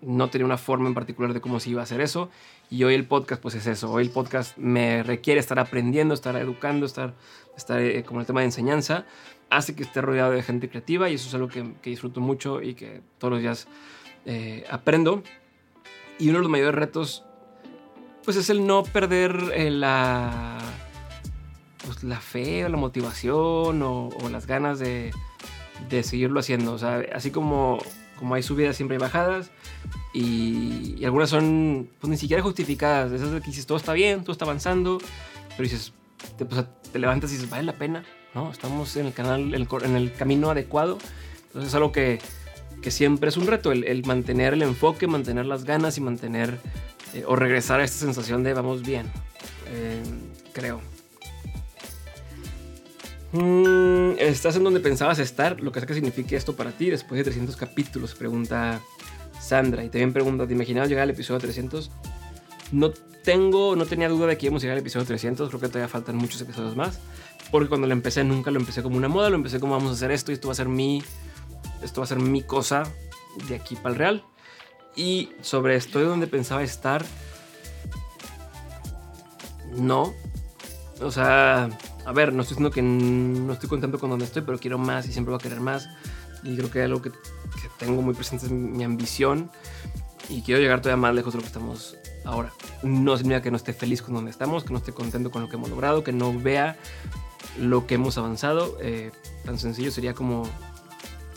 No tenía una forma en particular de cómo se iba a hacer eso. Y hoy el podcast pues es eso. Hoy el podcast me requiere estar aprendiendo, estar educando, estar estar eh, como el tema de enseñanza, hace que esté rodeado de gente creativa y eso es algo que, disfruto mucho y que todos los días eh, aprendo. Y uno de los mayores retos, pues es el no perder eh, la, pues, la fe o la motivación o, las ganas de, de, seguirlo haciendo. O sea, así como, como hay subidas, siempre hay bajadas. Y, algunas son pues ni siquiera justificadas. Esas de que dices, todo está bien, todo está avanzando, pero dices, te, pues, te levantas y dices, vale la pena, ¿no? Estamos en el, canal, en el camino adecuado. Entonces es algo que, que siempre es un reto, el, mantener el enfoque, mantener las ganas y mantener eh, o regresar a esta sensación de vamos bien, eh, creo. Mm, ¿Estás en donde pensabas estar? Lo que sea que signifique esto para ti después de 300 capítulos, pregunta Sandra. Y también pregunta, ¿te imaginabas llegar al episodio 300? No tengo, no tenía duda de que íbamos a llegar al episodio 300, creo que todavía faltan muchos episodios más, porque cuando lo empecé nunca lo empecé como una moda, lo empecé como vamos a hacer esto y esto va a ser mi, esto va a ser mi cosa de aquí para el real. Y sobre estoy donde pensaba estar, no, o sea, a ver, no estoy diciendo que no estoy contento con donde estoy, pero quiero más y siempre voy a querer más. Y creo que algo que, tengo muy presente es mi ambición y quiero llegar todavía más lejos de lo que estamos ahora. No significa que no esté feliz con donde estamos, que no esté contento con lo que hemos logrado, que no vea lo que hemos avanzado. Eh, tan sencillo sería como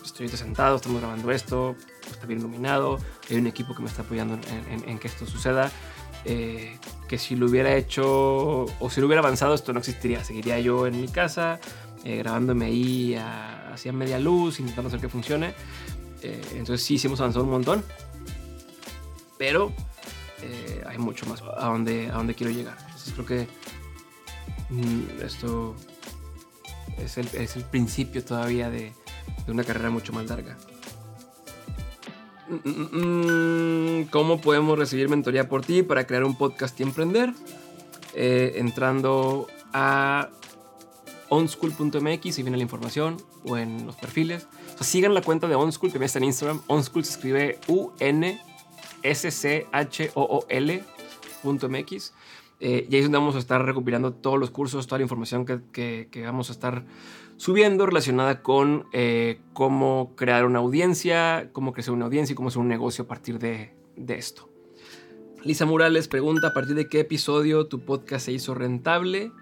estoy sentado, estamos grabando esto, está bien iluminado, hay un equipo que me está apoyando en, que esto suceda. Eh, que si lo hubiera hecho o si lo hubiera avanzado esto no existiría, seguiría yo en mi casa eh, grabándome ahí hacia media luz, intentando hacer que funcione. entonces sí, sí hemos avanzado un montón, pero eh, hay mucho más a donde, a donde quiero llegar. Entonces creo que mm, esto es el, es el, principio todavía de, una carrera mucho más larga. Mm, mm, ¿Cómo podemos recibir mentoría por ti para crear un podcast y emprender? Eh, entrando a onschool.mx y viene la información o en los perfiles. O sigan la cuenta de Onschool que está en Instagram. Onschool se escribe U-N school.mx. Eh, y ahí es donde vamos a estar recopilando todos los cursos, toda la información que, vamos a estar subiendo relacionada con eh, cómo crear una audiencia, cómo crecer una audiencia y cómo hacer un negocio a partir de, esto. Lisa Morales pregunta, ¿a partir de qué episodio tu podcast se hizo rentable?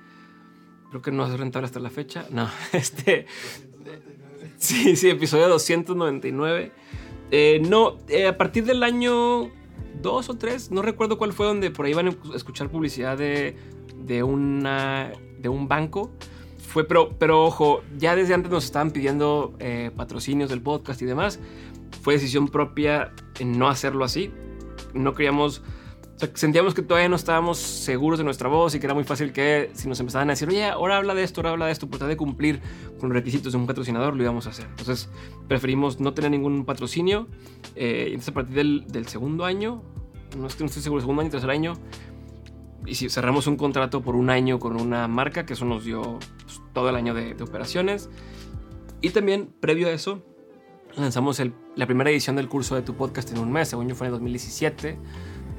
Creo que no es rentable hasta la fecha. No, este... Sí, sí, episodio 299. Eh, no, eh, a partir del año 2 o 3, no recuerdo cuál fue, donde por ahí van a escuchar publicidad de, de, una, de un banco. Fue, pero, pero ojo, ya desde antes nos estaban pidiendo eh, patrocinios del podcast y demás. Fue decisión propia en no hacerlo así. No queríamos sentíamos que todavía no estábamos seguros de nuestra voz y que era muy fácil que si nos empezaban a decir, oye, ahora habla de esto, ahora habla de esto, por tratar de cumplir con los requisitos de un patrocinador, lo íbamos a hacer. Entonces preferimos no tener ningún patrocinio. Eh, entonces a partir del, del, segundo año, no, es que no estoy seguro, segundo año, tercer año, y si cerramos un contrato por un año con una marca, que eso nos dio pues, todo el año de, operaciones. Y también, previo a eso, lanzamos la primera edición del curso de tu podcast en un mes, según yo fue en 2017.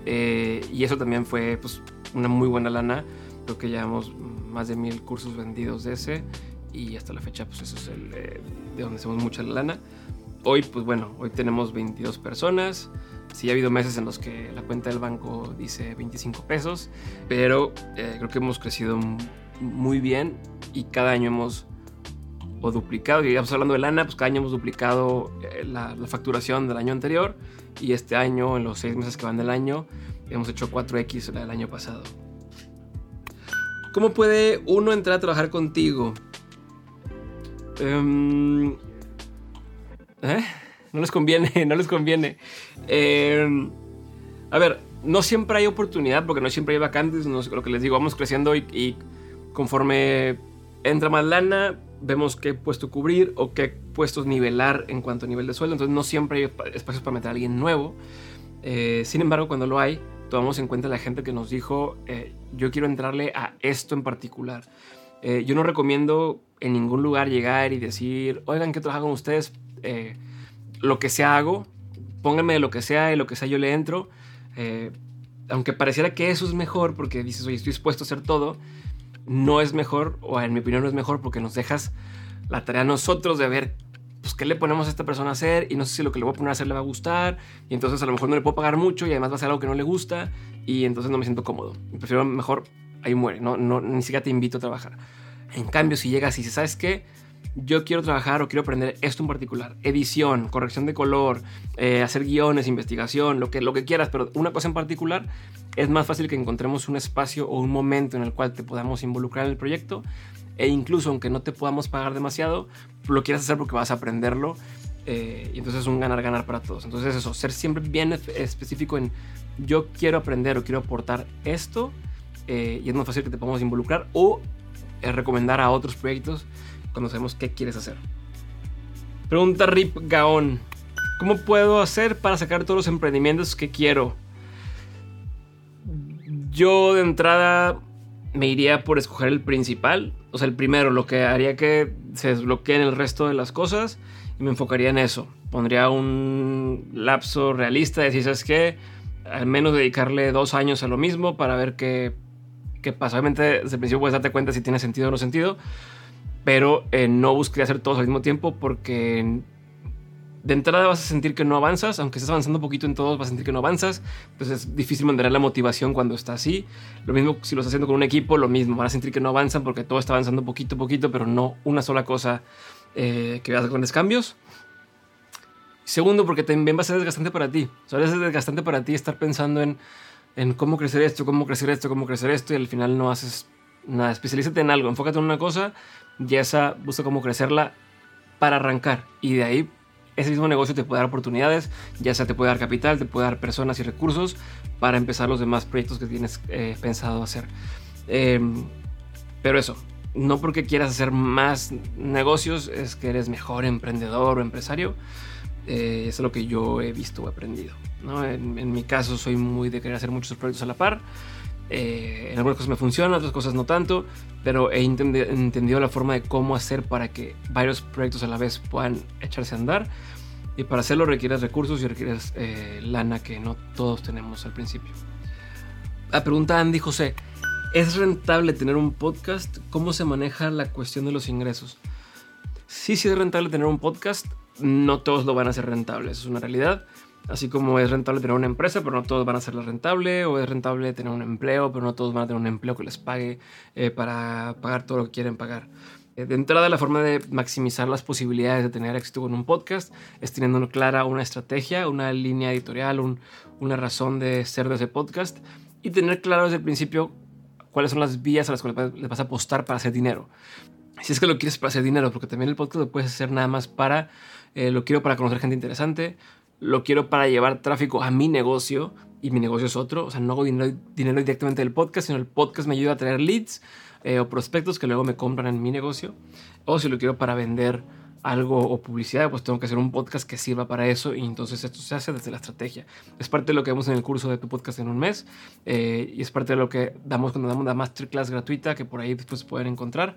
Eh, y eso también fue pues, una muy buena lana. Creo que llevamos más de mil cursos vendidos de ese. Y hasta la fecha, pues eso es el, eh, de donde hacemos mucha lana. Hoy, pues bueno, hoy tenemos 22 personas. Sí, ha habido meses en los que la cuenta del banco dice 25 pesos, pero eh, creo que hemos crecido muy bien y cada año hemos o duplicado, y digamos hablando de lana, pues cada año hemos duplicado eh, la, facturación del año anterior y este año, en los seis meses que van del año, hemos hecho 4X el año pasado. ¿Cómo puede uno entrar a trabajar contigo? Em, ¿eh? No les conviene, no les conviene. Em, a ver, no siempre hay oportunidad porque no siempre hay vacantes. lo que les digo, vamos creciendo y conforme entra más lana, vemos qué puesto cubrir o qué puestos nivelar en cuanto a nivel de sueldo. Entonces no siempre hay espacios para meter a alguien nuevo. Eh, sin embargo, cuando lo hay, tomamos en cuenta la gente que nos dijo, eh, yo quiero entrarle a esto en particular. Eh, yo no recomiendo en ningún lugar llegar y decir, oigan, ¿qué trabajo con ustedes? lo que sea hago, pónganme de lo que sea y lo que sea yo le entro. aunque pareciera que eso es mejor porque dices, oye, estoy dispuesto a hacer todo, no es mejor, o en mi opinión no es mejor, porque nos dejas la tarea a nosotros de ver pues, qué le ponemos a esta persona a hacer y no sé si lo que le voy a poner a hacer le va a gustar y entonces a lo mejor no le puedo pagar mucho y además va a ser algo que no le gusta y entonces no me siento cómodo. Prefiero mejor ahí muere, no, no, ni siquiera te invito a trabajar. En cambio, si llegas y dices, ¿sabes qué? Yo quiero trabajar o quiero aprender esto en particular, edición, corrección de color, eh, hacer guiones, investigación, lo que, lo que quieras, pero una cosa en particular, es más fácil que encontremos un espacio o un momento en el cual te podamos involucrar en el proyecto e incluso aunque no te podamos pagar demasiado, lo quieras hacer porque vas a aprenderlo eh, y entonces es un ganar-ganar para todos. Entonces eso, ser siempre bien específico en yo quiero aprender o quiero aportar esto eh, y es más fácil que te podamos involucrar o recomendar a otros proyectos cuando sabemos qué quieres hacer. Pregunta Rip Gaon. ¿Cómo puedo hacer para sacar todos los emprendimientos que quiero? Yo de entrada me iría por escoger el principal, o sea, el primero, lo que haría que se desbloqueen el resto de las cosas y me enfocaría en eso. Pondría un lapso realista de decir, ¿sabes qué? Al menos dedicarle dos años a lo mismo para ver qué, qué pasa. Obviamente, desde el principio puedes darte cuenta si tiene sentido o no sentido, pero eh, no busques hacer todos al mismo tiempo porque de entrada vas a sentir que no avanzas, aunque estés avanzando un poquito en todos, vas a sentir que no avanzas, pues es difícil mantener la motivación cuando está así. Lo mismo si lo estás haciendo con un equipo, lo mismo, van a sentir que no avanzan porque todo está avanzando poquito a poquito, pero no una sola cosa eh, que veas grandes cambios. Segundo, porque también va a ser desgastante para ti. O sea, es desgastante para ti estar pensando en, en cómo crecer esto, cómo crecer esto, cómo crecer esto, y al final no haces nada. Especialízate en algo, enfócate en una cosa y esa busca cómo crecerla para arrancar. Y de ahí ese mismo negocio te puede dar oportunidades, ya sea te puede dar capital, te puede dar personas y recursos para empezar los demás proyectos que tienes eh, pensado hacer. Em, pero eso, no porque quieras hacer más negocios es que eres mejor emprendedor o empresario. Eh, eso es lo que yo he visto o aprendido. En, en, mi caso soy muy de querer hacer muchos proyectos a la par. Eh, en algunas cosas me funcionan, otras cosas no tanto, pero he entendido la forma de cómo hacer para que varios proyectos a la vez puedan echarse a andar. Y para hacerlo requieres recursos y requieres eh, lana que no todos tenemos al principio. La pregunta Andy José, ¿es rentable tener un podcast? ¿Cómo se maneja la cuestión de los ingresos? Sí, sí es rentable tener un podcast, no todos lo van a hacer rentable, eso es una realidad. Así como es rentable tener una empresa, pero no todos van a hacerla rentable, o es rentable tener un empleo, pero no todos van a tener un empleo que les pague eh, para pagar todo lo que quieren pagar. Eh, de entrada, la forma de maximizar las posibilidades de tener éxito con un podcast es teniendo clara una estrategia, una línea editorial, una razón de ser de ese podcast y tener claro desde el principio cuáles son las vías a las cuales le vas a apostar para hacer dinero. Si es que lo quieres para hacer dinero, porque también el podcast lo puedes hacer nada más para, eh, lo quiero para conocer gente interesante, lo quiero para llevar tráfico a mi negocio y mi negocio es otro. O sea, no hago dinero, directamente del podcast, sino el podcast me ayuda a traer leads eh, o prospectos que luego me compran en mi negocio. O si lo quiero para vender algo o publicidad, pues tengo que hacer un podcast que sirva para eso y entonces esto se hace desde la estrategia. Es parte de lo que vemos en el curso de tu podcast en un mes eh, y es parte de lo que damos cuando damos la masterclass gratuita que por ahí después pueden encontrar.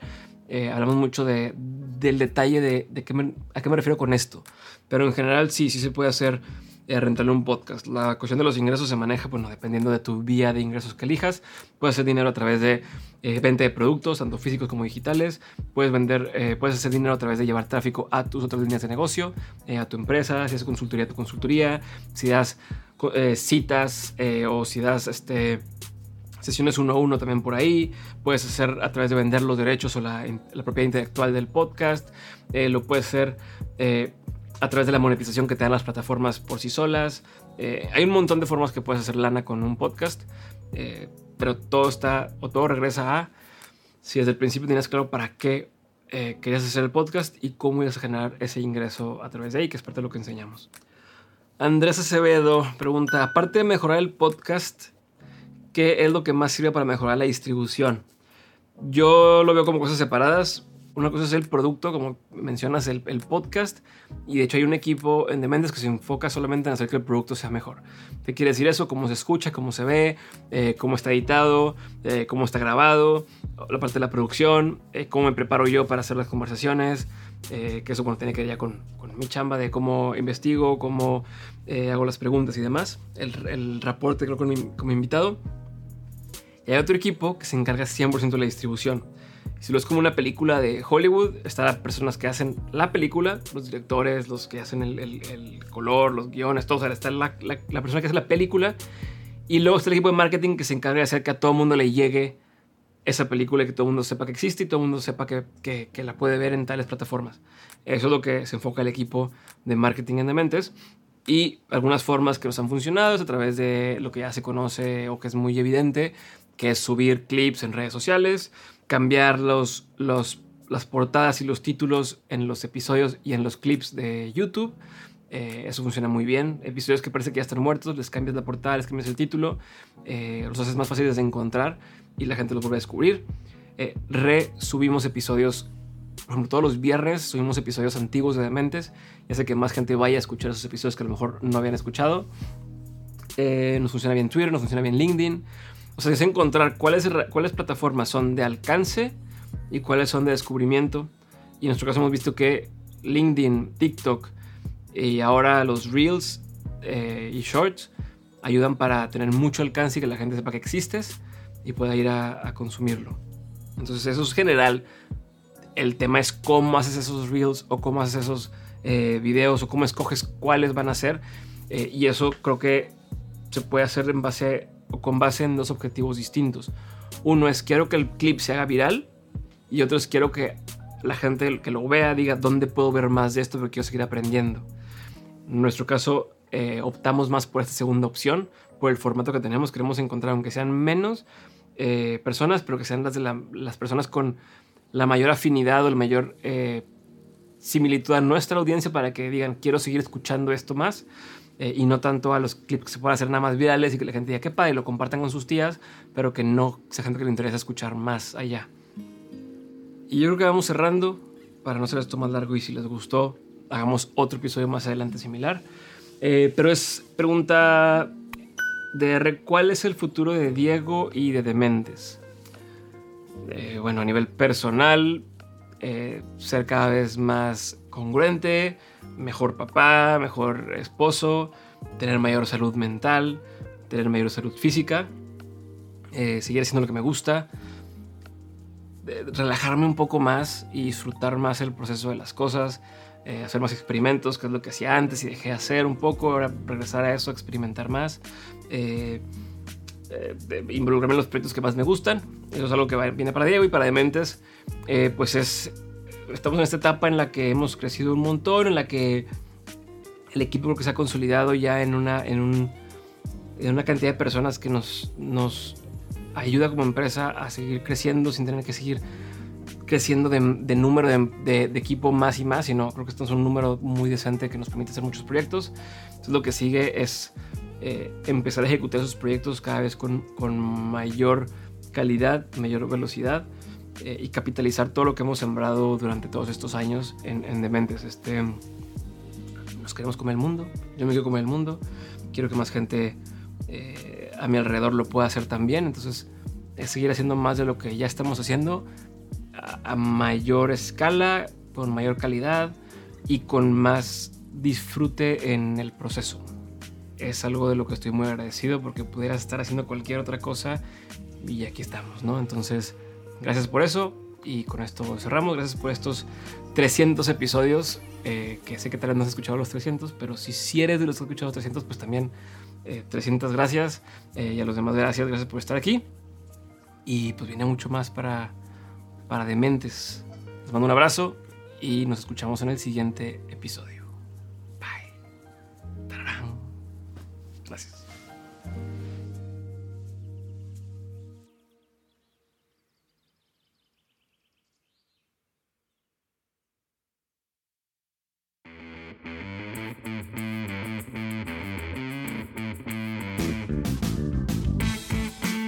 Eh, hablamos mucho de, del detalle de, de qué a qué me refiero con esto. Pero en general sí, sí se puede hacer eh, rentarle un podcast. La cuestión de los ingresos se maneja, bueno, dependiendo de tu vía de ingresos que elijas. Puedes hacer dinero a través de eh, venta de productos, tanto físicos como digitales. Puedes vender, eh, puedes hacer dinero a través de llevar tráfico a tus otras líneas de negocio, a tu empresa, si haces consultoría, a tu consultoría, si das citas o si das este sesiones uno a uno también por ahí. Puedes hacer a través de vender los derechos o la, propiedad intelectual del podcast. lo puedes hacer a través de la monetización que te dan las plataformas por sí solas. Eh, hay un montón de formas que puedes hacer lana con un podcast, eh, pero todo está o todo regresa a si desde el principio tenías claro para qué eh, querías hacer el podcast y cómo ibas a generar ese ingreso a través de ahí, que es parte de lo que enseñamos. Andrés Acevedo pregunta, aparte de mejorar el podcast, ¿qué es lo que más sirve para mejorar la distribución? Yo lo veo como cosas separadas una cosa es el producto, como mencionas, el, podcast. Y de hecho hay un equipo en Dementes que se enfoca solamente en hacer que el producto sea mejor. ¿Qué quiere decir eso? Cómo se escucha, cómo se ve, eh, cómo está editado, eh, cómo está grabado, la parte de la producción, eh, cómo me preparo yo para hacer las conversaciones. que eso bueno, tiene que ver ya con, mi chamba de cómo investigo, cómo hago las preguntas y demás. El, el reporte creo con mi, con mi invitado. Y hay otro equipo que se encarga 100% de la distribución. Si lo es como una película de Hollywood, están las personas que hacen la película, los directores, los que hacen el, color, los guiones, todo. O sea, está la, persona que hace la película. Y luego está el equipo de marketing que se encarga de hacer que a todo el mundo le llegue esa película y que todo el mundo sepa que existe y todo el mundo sepa que, que, la puede ver en tales plataformas. Eso es lo que se enfoca el equipo de marketing en Dementes. Y algunas formas que nos han funcionado es a través de lo que ya se conoce o que es muy evidente, que es subir clips en redes sociales, cambiar los, los, las portadas y los títulos en los episodios y en los clips de YouTube. Eh, eso funciona muy bien. Episodios que parece que ya están muertos, les cambias la portada, les cambias el título, eh, los haces más fáciles de encontrar y la gente los vuelve a descubrir. Eh, resubimos episodios, por ejemplo, todos los viernes subimos episodios antiguos de Dementes y hace que más gente vaya a escuchar esos episodios que a lo mejor no habían escuchado. Eh, nos funciona bien Twitter, nos funciona bien LinkedIn. O sea, es encontrar cuáles, cuáles plataformas son de alcance y cuáles son de descubrimiento. Y en nuestro caso hemos visto que LinkedIn, TikTok y ahora los Reels eh, y Shorts ayudan para tener mucho alcance y que la gente sepa que existes y pueda ir a, consumirlo. Entonces eso es general. El tema es cómo haces esos Reels o cómo haces esos eh, videos o cómo escoges cuáles van a ser. Eh, y eso creo que se puede hacer en base con base en dos objetivos distintos. Uno es quiero que el clip se haga viral y otro es quiero que la gente que lo vea diga dónde puedo ver más de esto porque quiero seguir aprendiendo. En nuestro caso eh, optamos más por esta segunda opción, por el formato que tenemos. Queremos encontrar, aunque sean menos eh, personas, pero que sean las, de las personas con la mayor afinidad o la mayor eh, similitud a nuestra audiencia para que digan quiero seguir escuchando esto más. Eh, y no tanto a los clips que se puedan hacer nada más virales y que la gente diga que padre y lo compartan con sus tías, pero que no sea gente que le interesa escuchar más allá. Y yo creo que vamos cerrando para no hacer esto más largo y si les gustó, hagamos otro episodio más adelante similar. Eh, pero es pregunta de ¿cuál es el futuro de Diego y de Dementes? Eh, bueno, a nivel personal, ser cada vez más congruente, mejor papá, mejor esposo, tener mayor salud mental, tener mayor salud física, eh, seguir haciendo lo que me gusta, relajarme un poco más y disfrutar más el proceso de las cosas, eh, hacer más experimentos, que es lo que hacía antes y dejé de hacer un poco, ahora regresar a eso, experimentar más, eh, involucrarme en los proyectos que más me gustan, eso es algo que viene para Diego y para Dementes, pues es estamos en esta etapa en la que hemos crecido un montón, en la que el equipo que se ha consolidado ya en una, en, una cantidad de personas que nos, nos ayuda como empresa a seguir creciendo sin tener que seguir creciendo de, número de, equipo más y más, sino creo que esto es un número muy decente que nos permite hacer muchos proyectos. Entonces lo que sigue es eh, empezar a ejecutar esos proyectos cada vez con, con mayor calidad, mayor velocidad eh, y capitalizar todo lo que hemos sembrado durante todos estos años en, Dementes. Este, nos queremos comer el mundo, yo me quiero comer el mundo, quiero que más gente eh, a mi alrededor lo pueda hacer también, entonces es seguir haciendo más de lo que ya estamos haciendo, a mayor escala, con mayor calidad y con más disfrute en el proceso. Es algo de lo que estoy muy agradecido porque pudiera estar haciendo cualquier otra cosa y aquí estamos, ¿no? Entonces, gracias por eso y con esto cerramos. Gracias por estos 300 episodios, eh, que sé que tal vez no has escuchado los 300, pero si, si eres de los que has escuchado los 300, pues también 300 eh, gracias eh, y a los demás gracias, gracias por estar aquí. Y pues viene mucho más para, para Dementes. Les mando un abrazo y nos escuchamos en el siguiente episodio.